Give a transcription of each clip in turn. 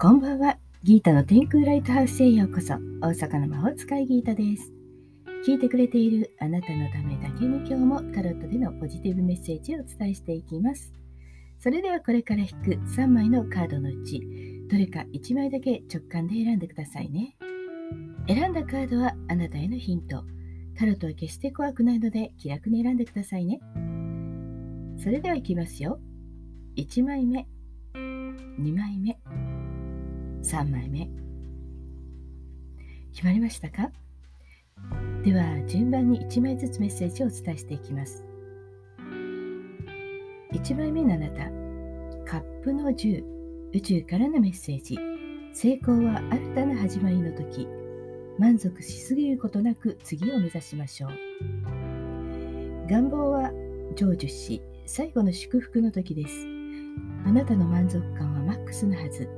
こんばんは。ギータの天空ライトハウスへようこそ。大阪の魔法使いギータです。聞いてくれているあなたのためだけに今日もタロットでのポジティブメッセージをお伝えしていきます。それではこれから引く3枚のカードのうち、どれか1枚だけ直感で選んでくださいね。選んだカードはあなたへのヒント。タロットは決して怖くないので気楽に選んでくださいね。それではいきますよ。1枚目、2枚目。3枚目。決まりましたか？では順番に1枚ずつメッセージをお伝えしていきます。1枚目のあなたカップの10宇宙からのメッセージ。成功は新たな始まりの時。満足しすぎることなく次を目指しましょう。願望は成就し最後の祝福の時です。あなたの満足感はマックスのはず。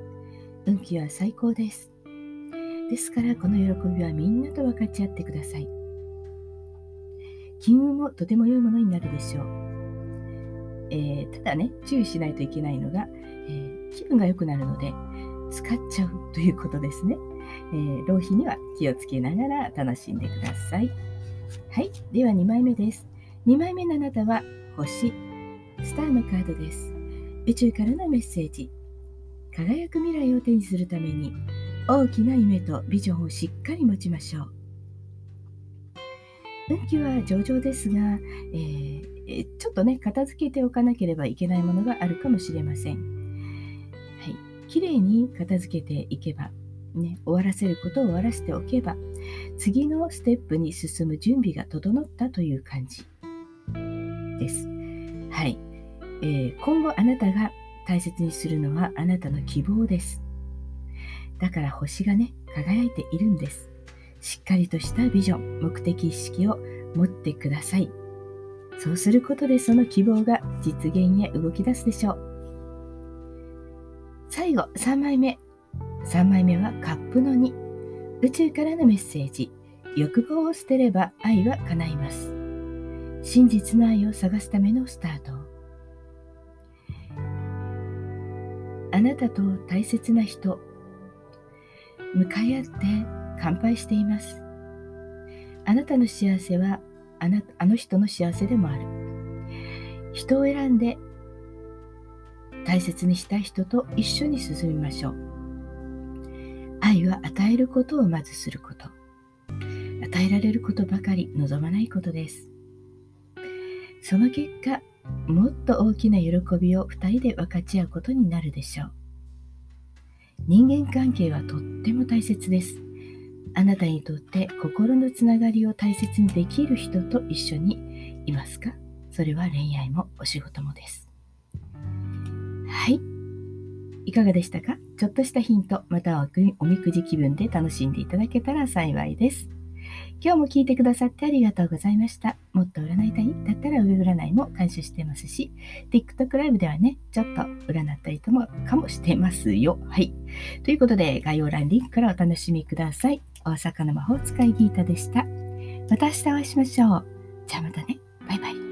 運気は最高です。ですからこの喜びはみんなと分かち合ってください。金運もとても良いものになるでしょう。えー、ただね、注意しないといけないのが、えー、気分が良くなるので使っちゃうということですね。えー、浪費には気をつけながら楽しんでください。はい、では2枚目です。2枚目のあなたは星、スターのカードです。宇宙からのメッセージ。輝く未来を手にするために大きな夢とビジョンをしっかり持ちましょう。運気は上々ですが、えー、ちょっとね片付けておかなければいけないものがあるかもしれません。はい。きれいに片付けていけばね、終わらせることを終わらせておけば次のステップに進む準備が整ったという感じです。はい、えー、今後あなたが大切にするのはあなたの希望です。だから星がね、輝いているんです。しっかりとしたビジョン、目的意識を持ってください。そうすることでその希望が実現へ動き出すでしょう。最後、3枚目。3枚目はカップの2。宇宙からのメッセージ。欲望を捨てれば愛は叶います。真実の愛を探すためのスタート。あなたと大切な人。向かい合って乾杯しています。あなたの幸せはあなあの人の幸せでもある。人を選んで大切にした人と一緒に進みましょう。愛は与えることをまずすること。与えられることばかり望まないことです。その結果もっと大きな喜びを2人で分かち合うことになるでしょう。人間関係はとっても大切です。あなたにとって心のつながりを大切にできる人と一緒にいますか？それは恋愛もお仕事もです。はい。いかがでしたか？ちょっとしたヒント、またはおみくじ気分で楽しんでいただけたら幸いです。今日も聞いてくださってありがとうございました。もっと占いたい？だったら上占いも監修してますし、TikTok ライブではね、ちょっと占ったりともかもしてますよ。はい。ということで、概要欄リンクからお楽しみください。大阪の魔法使いギータでした。また明日お会いしましょう。じゃあまたね。バイバイ。